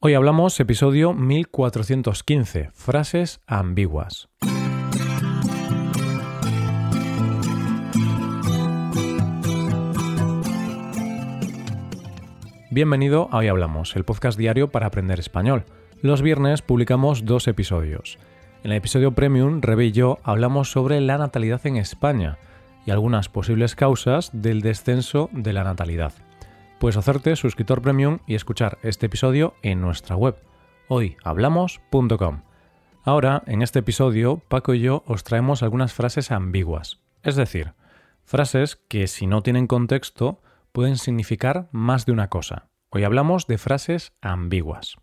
Hoy hablamos episodio 1415, frases ambiguas. Bienvenido a Hoy Hablamos, el podcast diario para aprender español. Los viernes publicamos dos episodios. En el episodio Premium, Rebe y yo hablamos sobre la natalidad en España y algunas posibles causas del descenso de la natalidad. Puedes hacerte suscriptor premium y escuchar este episodio en nuestra web, hoyhablamos.com. Ahora, en este episodio, Paco y yo os traemos algunas frases ambiguas, es decir, frases que si no tienen contexto pueden significar más de una cosa. Hoy hablamos de frases ambiguas.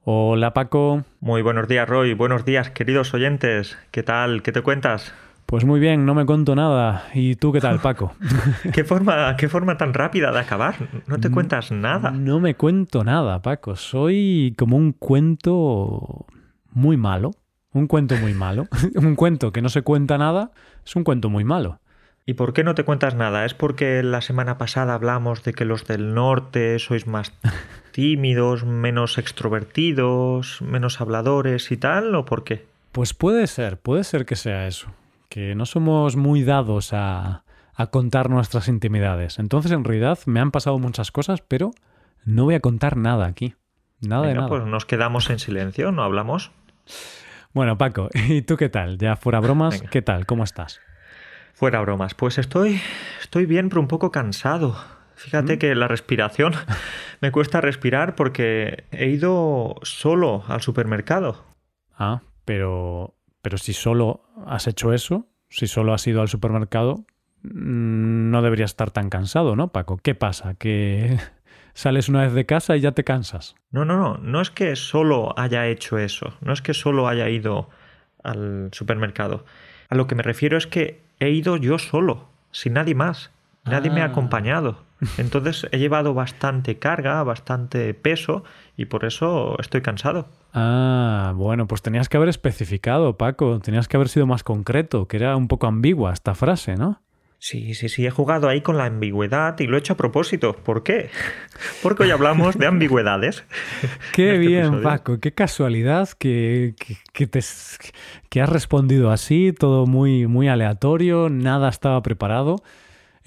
Hola Paco. Muy buenos días Roy, buenos días queridos oyentes. ¿Qué tal? ¿Qué te cuentas? Pues muy bien, no me cuento nada. ¿Y tú qué tal, Paco? ¿Qué, forma, ¿Qué forma tan rápida de acabar? No te cuentas nada. No me cuento nada, Paco. Soy como un cuento muy malo. Un cuento muy malo. un cuento que no se cuenta nada es un cuento muy malo. ¿Y por qué no te cuentas nada? ¿Es porque la semana pasada hablamos de que los del norte sois más tímidos, menos extrovertidos, menos habladores y tal? ¿O por qué? Pues puede ser, puede ser que sea eso que no somos muy dados a, contar nuestras intimidades. Entonces, en realidad, me han pasado muchas cosas, pero no voy a contar nada aquí. Nada de nada. Pues nos quedamos en silencio, no hablamos. Bueno, Paco, ¿y tú qué tal? Ya fuera bromas, ¿qué tal? ¿Cómo estás? Fuera bromas, pues estoy, estoy bien, pero un poco cansado. Fíjate ¿Mm? que la respiración me cuesta respirar porque he ido solo al supermercado. Ah, pero pero si solo has hecho eso, si solo has ido al supermercado, mm, no deberías estar tan cansado, ¿no, Paco? ¿Qué pasa? ¿Que sales una vez de casa y ya te cansas? No, no, no. No es que solo haya hecho eso. No es que solo haya ido al supermercado. A lo que me refiero es que he ido yo solo, sin nadie más. Nadie me ha ah. acompañado. Entonces he llevado bastante carga, bastante peso y por eso estoy cansado. Ah, bueno, pues tenías que haber especificado, Paco, tenías que haber sido más concreto, que era un poco ambigua esta frase, ¿no? Sí, sí, sí, he jugado ahí con la ambigüedad y lo he hecho a propósito. ¿Por qué? Porque hoy hablamos de ambigüedades. qué este bien, Paco, qué casualidad que, que, te, que has respondido así, todo muy, muy aleatorio, nada estaba preparado.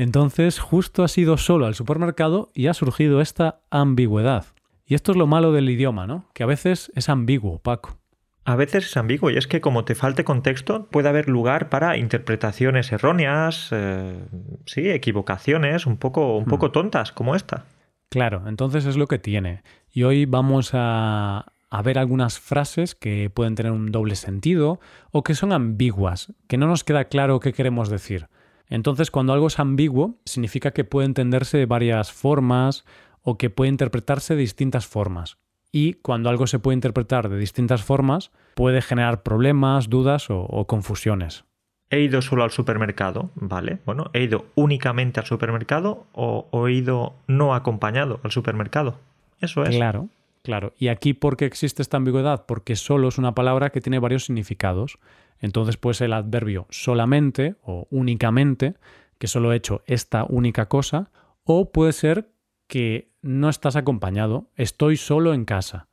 Entonces, justo has ido solo al supermercado y ha surgido esta ambigüedad. Y esto es lo malo del idioma, ¿no? Que a veces es ambiguo, Paco. A veces es ambiguo y es que como te falte contexto puede haber lugar para interpretaciones erróneas, eh, sí, equivocaciones un poco, un poco hmm. tontas como esta. Claro, entonces es lo que tiene. Y hoy vamos a, a ver algunas frases que pueden tener un doble sentido o que son ambiguas, que no nos queda claro qué queremos decir. Entonces, cuando algo es ambiguo, significa que puede entenderse de varias formas o que puede interpretarse de distintas formas. Y cuando algo se puede interpretar de distintas formas, puede generar problemas, dudas o, confusiones. He ido solo al supermercado, ¿vale? Bueno, he ido únicamente al supermercado o, o he ido no acompañado al supermercado. Eso es. Claro, claro. ¿Y aquí por qué existe esta ambigüedad? Porque solo es una palabra que tiene varios significados. Entonces, pues el adverbio solamente o únicamente, que solo he hecho esta única cosa, o puede ser que no estás acompañado, estoy solo en casa,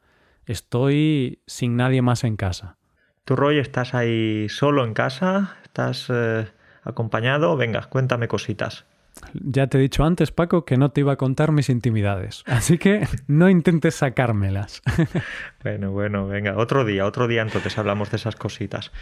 estoy sin nadie más en casa. ¿Tú, Roy, estás ahí solo en casa? ¿Estás eh, acompañado? Venga, cuéntame cositas. Ya te he dicho antes, Paco, que no te iba a contar mis intimidades. Así que no intentes sacármelas. bueno, bueno, venga, otro día, otro día entonces hablamos de esas cositas.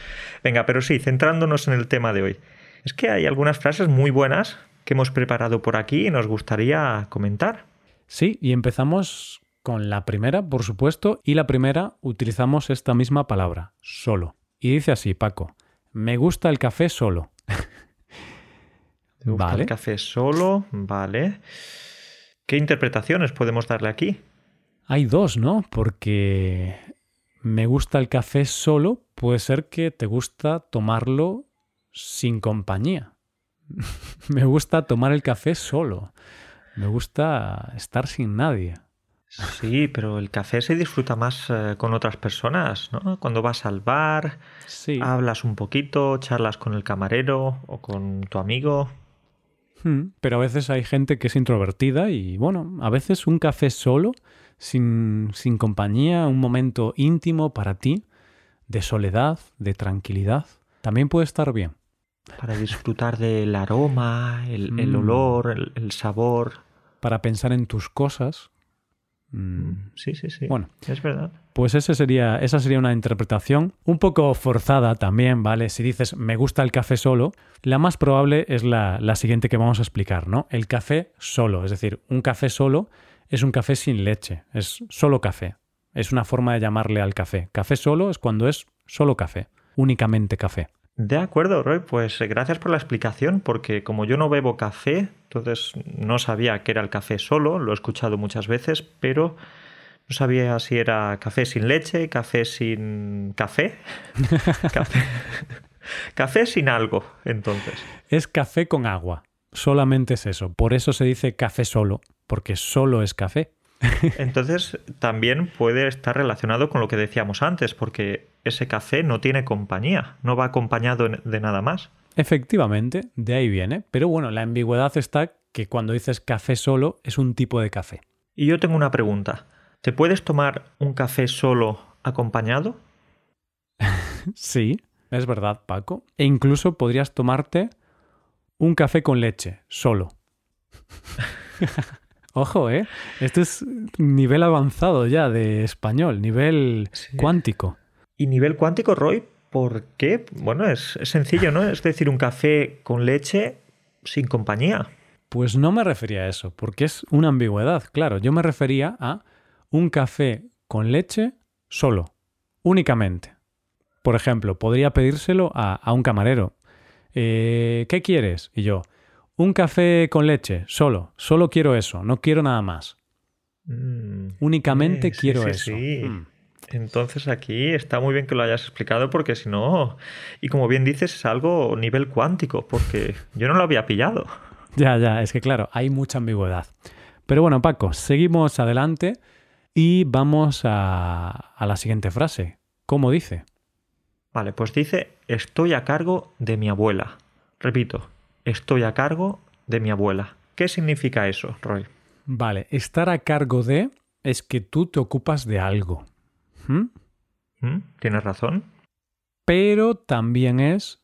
Venga, pero sí, centrándonos en el tema de hoy. Es que hay algunas frases muy buenas que hemos preparado por aquí y nos gustaría comentar. Sí, y empezamos con la primera, por supuesto, y la primera utilizamos esta misma palabra, solo. Y dice así, Paco, me gusta el café solo. Vale. el café solo, vale. ¿Qué interpretaciones podemos darle aquí? Hay dos, ¿no? Porque me gusta el café solo, puede ser que te gusta tomarlo sin compañía. me gusta tomar el café solo. Me gusta estar sin nadie. Sí, pero el café se disfruta más eh, con otras personas, ¿no? Cuando vas al bar, hablas un poquito, charlas con el camarero o con tu amigo. Hmm, Pero a veces hay gente que es introvertida y bueno, a veces un café solo, sin, sin compañía, un momento íntimo para ti, de soledad, de tranquilidad, también puede estar bien. Para disfrutar del aroma, el, el Mm. olor, el, el sabor. Para pensar en tus cosas. Mm, Sí, sí, sí. Bueno. Es verdad. Pues ese sería, esa sería una interpretación un poco forzada también, ¿vale? Si dices me gusta el café solo, la más probable es la, la siguiente que vamos a explicar, ¿no? El café solo, es decir, un café solo es un café sin leche, es solo café. Es una forma de llamarle al café. Café solo es cuando es solo café, únicamente café. De acuerdo, Roy. Pues eh, gracias por la explicación, porque como yo no bebo café, entonces no sabía que era el café solo, lo he escuchado muchas veces, pero no sabía si era café sin leche, café sin café, café, café sin algo, entonces. Es café con agua, solamente es eso. Por eso se dice café solo, porque solo es café. Entonces también puede estar relacionado con lo que decíamos antes, porque ese café no tiene compañía, no va acompañado de nada más. Efectivamente, de ahí viene. Pero bueno, la ambigüedad está que cuando dices café solo es un tipo de café. Y yo tengo una pregunta. ¿Te puedes tomar un café solo acompañado? Sí, es verdad, Paco. E incluso podrías tomarte un café con leche, solo. Ojo, ¿eh? Este es nivel avanzado ya de español, nivel Sí. cuántico. ¿Y nivel cuántico, Roy? ¿Por qué? Bueno, es, es sencillo, ¿no? Es decir, un café con leche sin compañía. Pues no me refería a eso, porque es una ambigüedad, claro. Yo me refería a un café con leche solo, únicamente. Por ejemplo, podría pedírselo a, a un camarero. Eh, ¿Qué quieres? Y yo, un café con leche, solo, solo quiero eso, no quiero nada más. Mm, Únicamente eh, sí, quiero sí, eso. sí. Mm. Entonces aquí está muy bien que lo hayas explicado porque si no, y como bien dices, es algo nivel cuántico, porque yo no lo había pillado. Ya, ya, es que claro, hay mucha ambigüedad. Pero bueno, Paco, seguimos adelante y vamos a, a la siguiente frase. ¿Cómo dice? Vale, pues dice, estoy a cargo de mi abuela. Repito, estoy a cargo de mi abuela. ¿Qué significa eso, Roy? Vale, estar a cargo de es que tú te ocupas de algo. ¿Mm? ¿Tienes razón? Pero también es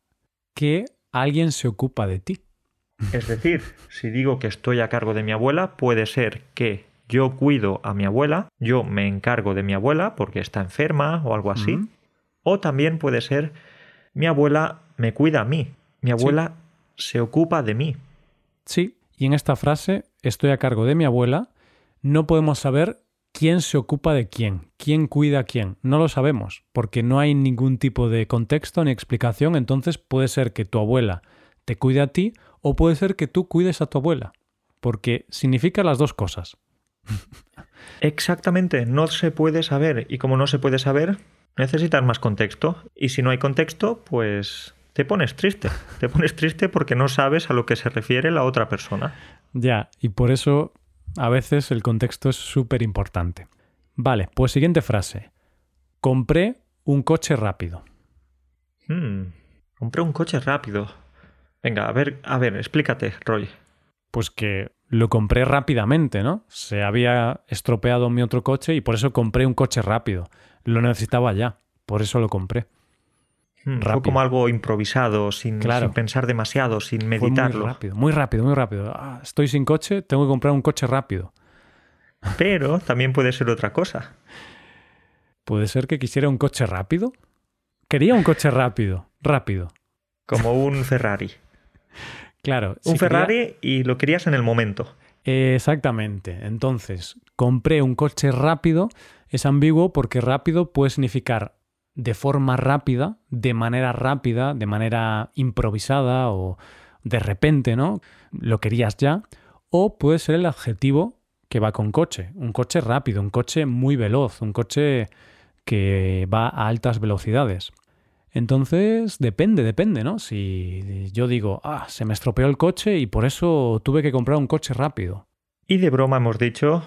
que alguien se ocupa de ti. Es decir, si digo que estoy a cargo de mi abuela, puede ser que yo cuido a mi abuela, yo me encargo de mi abuela porque está enferma o algo así. O también puede ser mi abuela me cuida a mí, mi abuela se ocupa de mí. Sí, y en esta frase, estoy a cargo de mi abuela, no podemos saber quién se ocupa de quién, quién cuida a quién. No lo sabemos, porque no hay ningún tipo de contexto ni explicación, entonces puede ser que tu abuela te cuide a ti o puede ser que tú cuides a tu abuela, porque significa las dos cosas. Exactamente, no se puede saber y como no se puede saber, necesitas más contexto y si no hay contexto, pues te pones triste. Te pones triste porque no sabes a lo que se refiere la otra persona. Ya, y por eso a veces el contexto es súper importante. Vale, pues siguiente frase. Compré un coche rápido. Hmm, compré un coche rápido. Venga, a ver, a ver, explícate, Roy. Pues que lo compré rápidamente, ¿no? Se había estropeado mi otro coche y por eso compré un coche rápido. Lo necesitaba ya, por eso lo compré. Fue Rápido. como algo improvisado, sin, Claro. sin pensar demasiado, sin Fue muy meditarlo. rápido, muy rápido, muy rápido. Ah, estoy sin coche, tengo que comprar un coche rápido. Pero también puede ser otra cosa. ¿Puede ser que quisiera un coche rápido? Quería un coche rápido, rápido. Como un Ferrari. Claro. Un si quería- Ferrari y lo querías en el momento. Exactamente. Entonces, compré un coche rápido. Es ambiguo porque rápido puede significar de forma rápida, de manera rápida, de manera improvisada o de repente, ¿no? Lo querías ya. O puede ser el adjetivo que va con coche. Un coche rápido, un coche muy veloz, un coche que va a altas velocidades. Entonces, depende, depende, ¿no? Si yo digo, ah, se me estropeó el coche y por eso tuve que comprar un coche rápido. Y de broma hemos dicho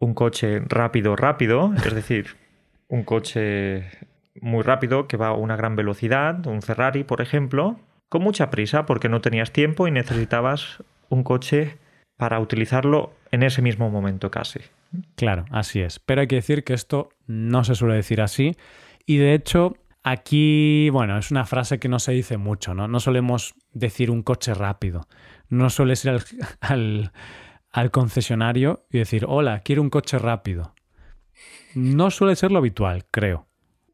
un coche rápido, rápido, es decir, un coche muy rápido que va a una gran velocidad, un Ferrari, por ejemplo, con mucha prisa porque no tenías tiempo y necesitabas un coche para utilizarlo en ese mismo momento casi. Claro, así es. Pero hay que decir que esto no se suele decir así. Y de hecho, aquí, bueno, es una frase que no se dice mucho, ¿no? No solemos decir un coche rápido. No sueles ir al, al concesionario y decir, hola, quiero un coche rápido. No suele ser lo habitual, creo.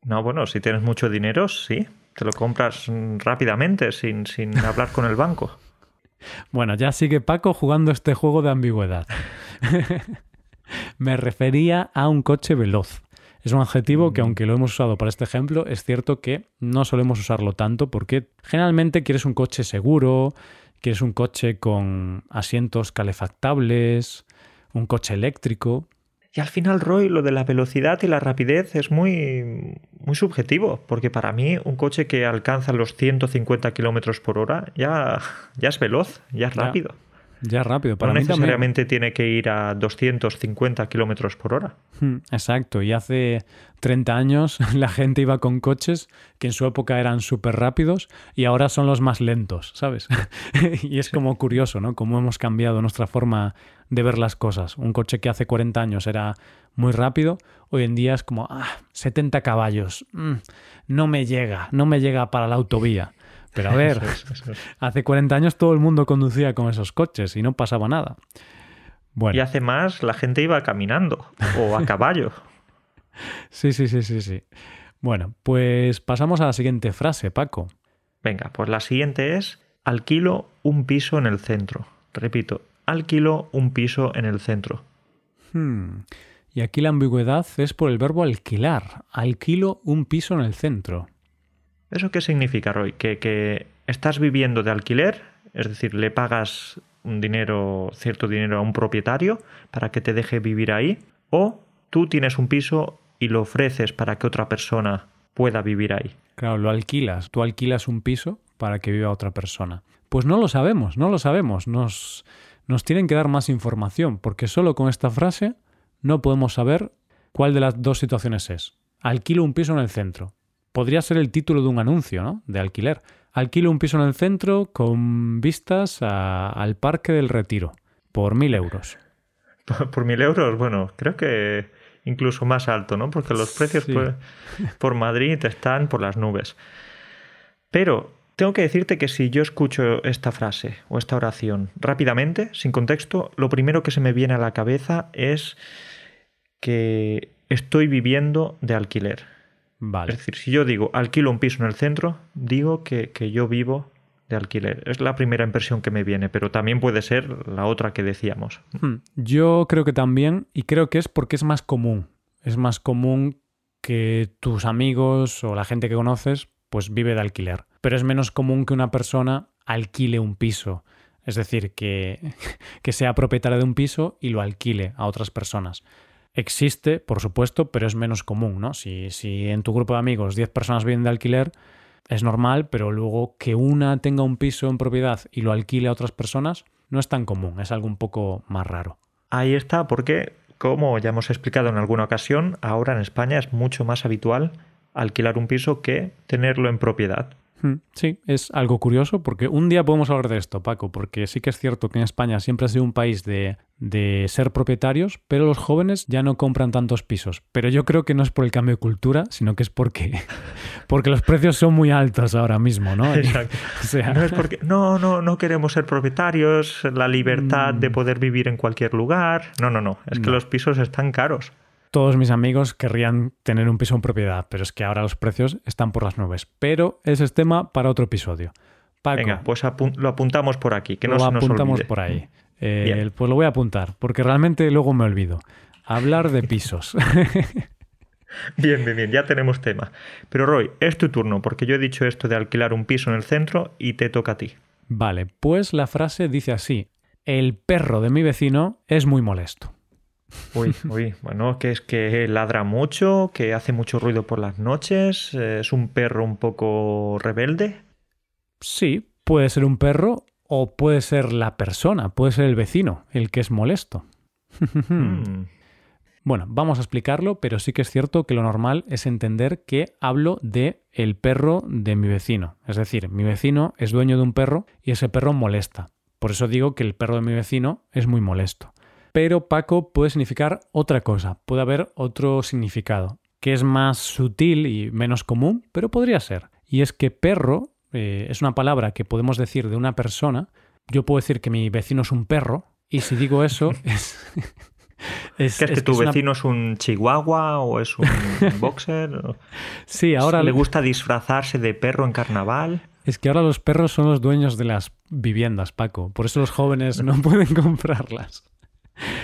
No, bueno, si tienes mucho dinero, sí. Te lo compras rápidamente, sin, sin hablar con el banco. Bueno, ya sigue Paco jugando este juego de ambigüedad. Me refería a un coche veloz. Es un adjetivo que, mm. aunque lo hemos usado para este ejemplo, es cierto que no solemos usarlo tanto porque generalmente quieres un coche seguro, quieres un coche con asientos calefactables, un coche eléctrico. Y al final, Roy, lo de la velocidad y la rapidez es muy, muy subjetivo, porque para mí un coche que alcanza los 150 kilómetros por hora ya, ya es veloz, ya es rápido. Ya rápido. Para no necesariamente tiene que ir a 250 kilómetros por hora. Hmm, exacto. Y hace 30 años la gente iba con coches que en su época eran súper rápidos y ahora son los más lentos, ¿sabes? y es como curioso, ¿no? Cómo hemos cambiado nuestra forma de ver las cosas. Un coche que hace 40 años era muy rápido, hoy en día es como, ah, 70 caballos. Mm, no me llega, no me llega para la autovía. Pero a ver, hace 40 años todo el mundo conducía con esos coches y no pasaba nada. Bueno. Y hace más la gente iba caminando o a caballo. sí, sí, sí, sí, sí. Bueno, pues pasamos a la siguiente frase, Paco. Venga, pues la siguiente es alquilo un piso en el centro. Repito, alquilo un piso en el centro. Hmm. Y aquí la ambigüedad es por el verbo alquilar. Alquilo un piso en el centro. ¿Eso qué significa, Roy? ¿Que, estás viviendo de alquiler, es decir, le pagas un dinero, cierto dinero a un propietario para que te deje vivir ahí, o tú tienes un piso y lo ofreces para que otra persona pueda vivir ahí. Claro, lo alquilas, tú alquilas un piso para que viva otra persona. Pues no lo sabemos, no lo sabemos, nos, nos tienen que dar más información, porque solo con esta frase no podemos saber cuál de las dos situaciones es. Alquilo un piso en el centro podría ser el título de un anuncio, ¿no? De alquiler. Alquilo un piso en el centro con vistas al Parque del Retiro por mil euros. Por, mil euros, bueno, creo que incluso más alto, ¿no? Porque los precios por, Madrid están por las nubes. Pero tengo que decirte que si yo escucho esta frase o esta oración rápidamente, sin contexto, lo primero que se me viene a la cabeza es que estoy viviendo de alquiler. Es decir, si yo digo alquilo un piso en el centro, digo que, yo vivo de alquiler. Es la primera impresión que me viene, pero también puede ser la otra que decíamos. Hmm. Yo creo que también, y creo que es porque es más común. Es más común que tus amigos o la gente que conoces pues vive de alquiler. Pero es menos común que una persona alquile un piso. Es decir, que, que sea propietaria de un piso y lo alquile a otras personas. Existe, por supuesto, pero es menos común, ¿no? Si, si en tu grupo de amigos 10 personas viven de alquiler, es normal, pero luego que una tenga un piso en propiedad y lo alquile a otras personas, no es tan común, es algo un poco más raro. Ahí está, porque, como ya hemos explicado en alguna ocasión, ahora en España es mucho más habitual alquilar un piso que tenerlo en propiedad. Hmm, sí, es algo curioso porque un día podemos hablar de esto, Paco, porque sí que es cierto que en España siempre ha sido un país de, de, ser propietarios, pero los jóvenes ya no compran tantos pisos. Pero yo creo que no es por el cambio de cultura, sino que es porque, porque los precios son muy altos ahora mismo, ¿no? Exacto. no es porque no, no, no queremos ser propietarios, la libertad de mm. poder vivir en cualquier lugar. No, no, no. Es que los pisos están caros todos mis amigos querrían tener un piso en propiedad, pero es que ahora los precios están por las nubes. Pero ese es tema para otro episodio. Venga, pues lo apuntamos por aquí, que no lo nos apuntamos por ahí. Eh, pues lo voy a apuntar, porque realmente luego me olvido. Hablar de pisos. bien, bien, bien, ya tenemos tema. Pero Roy, es tu turno, porque yo he dicho esto de alquilar un piso en el centro y te toca a ti. Vale, pues la frase dice así. El perro de mi vecino es muy molesto. Uy, uy, bueno, que es que ladra mucho, que hace mucho ruido por las noches, es un perro un poco rebelde. Sí, puede ser un perro o puede ser la persona, puede ser el vecino, el que es molesto. Hmm. Bueno, vamos a explicarlo, pero sí que es cierto que lo normal es entender que hablo de el perro de mi vecino. Es decir, mi vecino es dueño de un perro y ese perro molesta. Por eso digo que el perro de mi vecino es muy molesto. Pero Paco puede significar otra cosa, puede haber otro significado, que es más sutil y menos común, pero podría ser. Y es que perro eh, es una palabra que podemos decir de una persona. Yo puedo decir que mi vecino es un perro, y si digo eso es... es, es, que tu vecino es un chihuahua o es un boxer? Sí, ahora... ¿Le gusta disfrazarse de perro en carnaval? Es que ahora los perros son los dueños de las viviendas, Paco. Por eso los jóvenes no pueden comprarlas.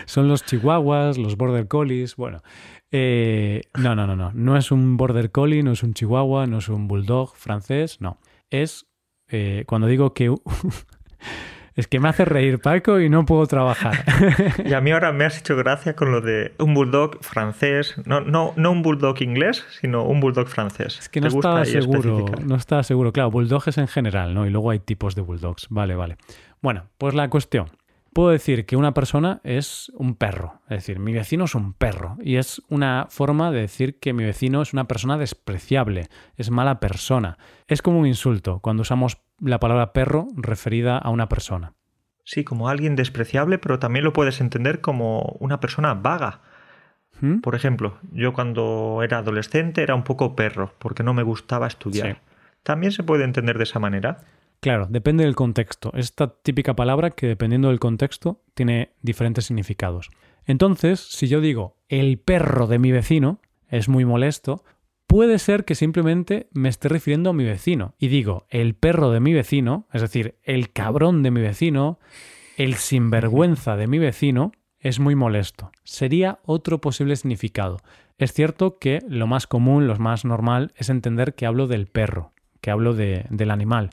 Son los chihuahuas, los border collies. Bueno, eh, no, no, no, no. No es un border collie, no es un chihuahua, no es un bulldog francés, no. Es eh, cuando digo que Es que me hace reír, Paco, y no puedo trabajar. y a mí ahora me has hecho gracia con lo de un bulldog francés. No, no, no un bulldog inglés, sino un bulldog francés. Es que no estaba seguro. No estaba seguro. Claro, bulldogs en general, ¿no? Y luego hay tipos de bulldogs. Vale, vale. Bueno, pues la cuestión. Puedo decir que una persona es un perro, es decir, mi vecino es un perro y es una forma de decir que mi vecino es una persona despreciable, es mala persona. Es como un insulto cuando usamos la palabra perro referida a una persona. Sí, como alguien despreciable, pero también lo puedes entender como una persona vaga. ¿Mm? Por ejemplo, yo cuando era adolescente era un poco perro, porque no me gustaba estudiar. ¿También se puede entender de esa manera? Claro, depende del contexto. Esta típica palabra que dependiendo del contexto tiene diferentes significados. Entonces, si yo digo el perro de mi vecino, es muy molesto, puede ser que simplemente me esté refiriendo a mi vecino y digo el perro de mi vecino, es decir, el cabrón de mi vecino, el sinvergüenza de mi vecino, es muy molesto. Sería otro posible significado. Es cierto que lo más común, lo más normal, es entender que hablo del perro, que hablo de, del animal.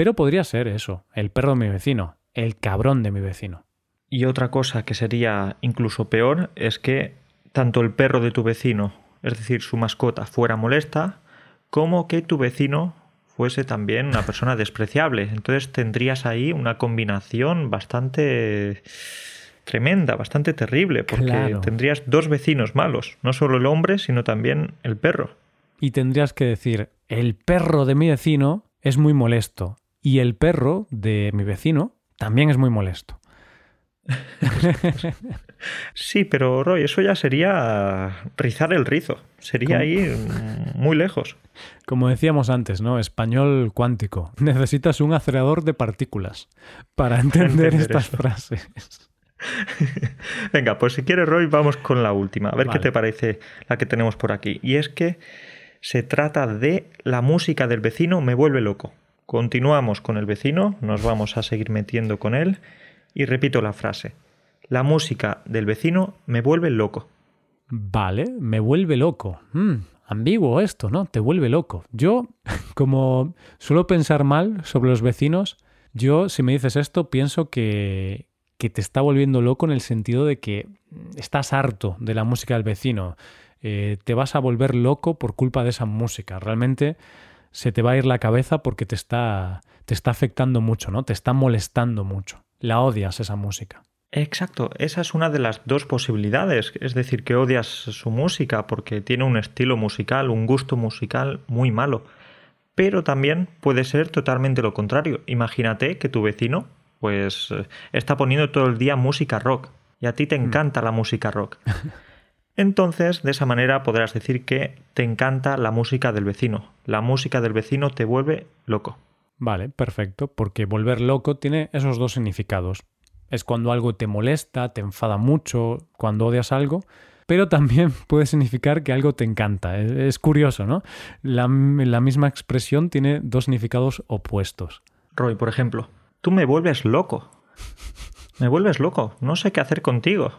Pero podría ser eso, el perro de mi vecino, el cabrón de mi vecino. Y otra cosa que sería incluso peor es que tanto el perro de tu vecino es decir, su mascota, fuera molesta, como que tu vecino fuese también una persona despreciable. Entonces tendrías ahí una combinación bastante tremenda, bastante terrible, porque tendrías dos vecinos malos, no solo el hombre, sino también el perro. Y tendrías que decir, el perro de mi vecino es muy molesto y el perro de mi vecino también es muy molesto. Sí, pero Roy, eso ya sería rizar el rizo. Sería ahí muy lejos. Como decíamos antes, ¿no? Español cuántico. Necesitas un acelerador de partículas para entender, estas frases. Venga, pues si quieres, Roy, vamos con la última. A ver qué te parece la que tenemos por aquí. Y es que se trata de la música del vecino me vuelve loco. Continuamos con el vecino, nos vamos a seguir metiendo con él y repito la frase. La música del vecino me vuelve loco. Vale, me vuelve loco. Mm, ambiguo esto, ¿no? Te vuelve loco. Yo, como suelo pensar mal sobre los vecinos, yo, si me dices esto, pienso que, que te está volviendo loco en el sentido de que estás harto de la música del vecino. Eh, te vas a volver loco por culpa de esa música. Realmente se te va a ir la cabeza porque te está, te está afectando mucho, ¿no? Te está molestando mucho. La odias esa música. Exacto, esa es una de las dos posibilidades, es decir, que odias su música porque tiene un estilo musical, un gusto musical muy malo. Pero también puede ser totalmente lo contrario. Imagínate que tu vecino pues eh, está poniendo todo el día música rock y a ti te mm. encanta la música rock. Entonces, de esa manera podrás decir que te encanta la música del vecino. La música del vecino te vuelve loco. Vale, perfecto, porque volver loco tiene esos dos significados es cuando algo te molesta, te enfada mucho, cuando odias algo, pero también puede significar que algo te encanta. Es, curioso, ¿no? La, la, misma expresión tiene dos significados opuestos. Roy, por ejemplo, tú me vuelves loco. Me vuelves loco. No sé qué hacer contigo.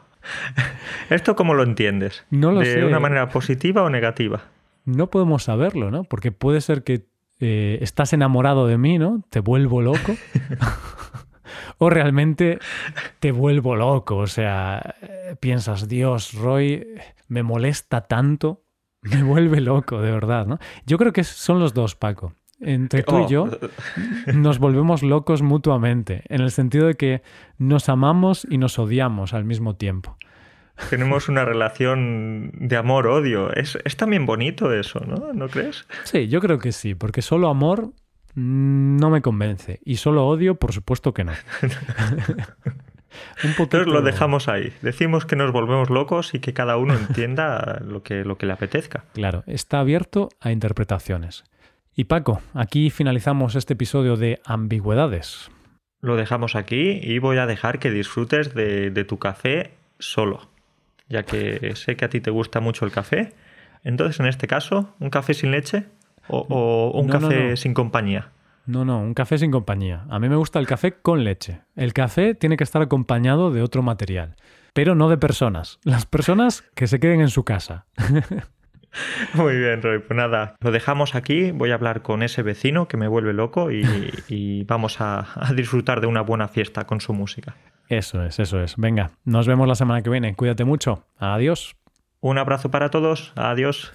¿Esto cómo lo entiendes? No lo ¿De una manera positiva o negativa? No podemos saberlo, ¿no? Porque puede ser que eh, estás enamorado de mí, ¿no? Te vuelvo loco. o realmente te vuelvo loco. O sea, piensas, Dios, Roy, me molesta tanto, me vuelve loco, de verdad, ¿no? Yo creo que son los dos, Paco. Entre tú y yo oh. nos volvemos locos mutuamente, en el sentido de que nos amamos y nos odiamos al mismo tiempo. Tenemos una relación de amor-odio. Es, es también bonito eso, ¿no? ¿No crees? Sí, yo creo que sí, porque solo amor mm, no me convence. Y solo odio, por supuesto que no. Un poquito... Entonces lo dejamos ahí. Decimos que nos volvemos locos y que cada uno entienda lo que, lo que le apetezca. Claro, está abierto a interpretaciones. Y Paco, aquí finalizamos este episodio de ambigüedades. Lo dejamos aquí y voy a dejar que disfrutes de, tu café solo, ya que sé que a ti te gusta mucho el café. Entonces, en este caso, ¿un café sin leche o, un café sin compañía? No, no, un café sin compañía. A mí me gusta el café con leche. El café tiene que estar acompañado de otro material, pero no de personas. Las personas que se queden en su casa. Muy bien, Roy. Pues nada, lo dejamos aquí. Voy a hablar con ese vecino que me vuelve loco y, vamos a, a, disfrutar de una buena fiesta con su música. Eso es, eso es. Venga, nos vemos la semana que viene. Cuídate mucho. Adiós. Un abrazo para todos. Adiós.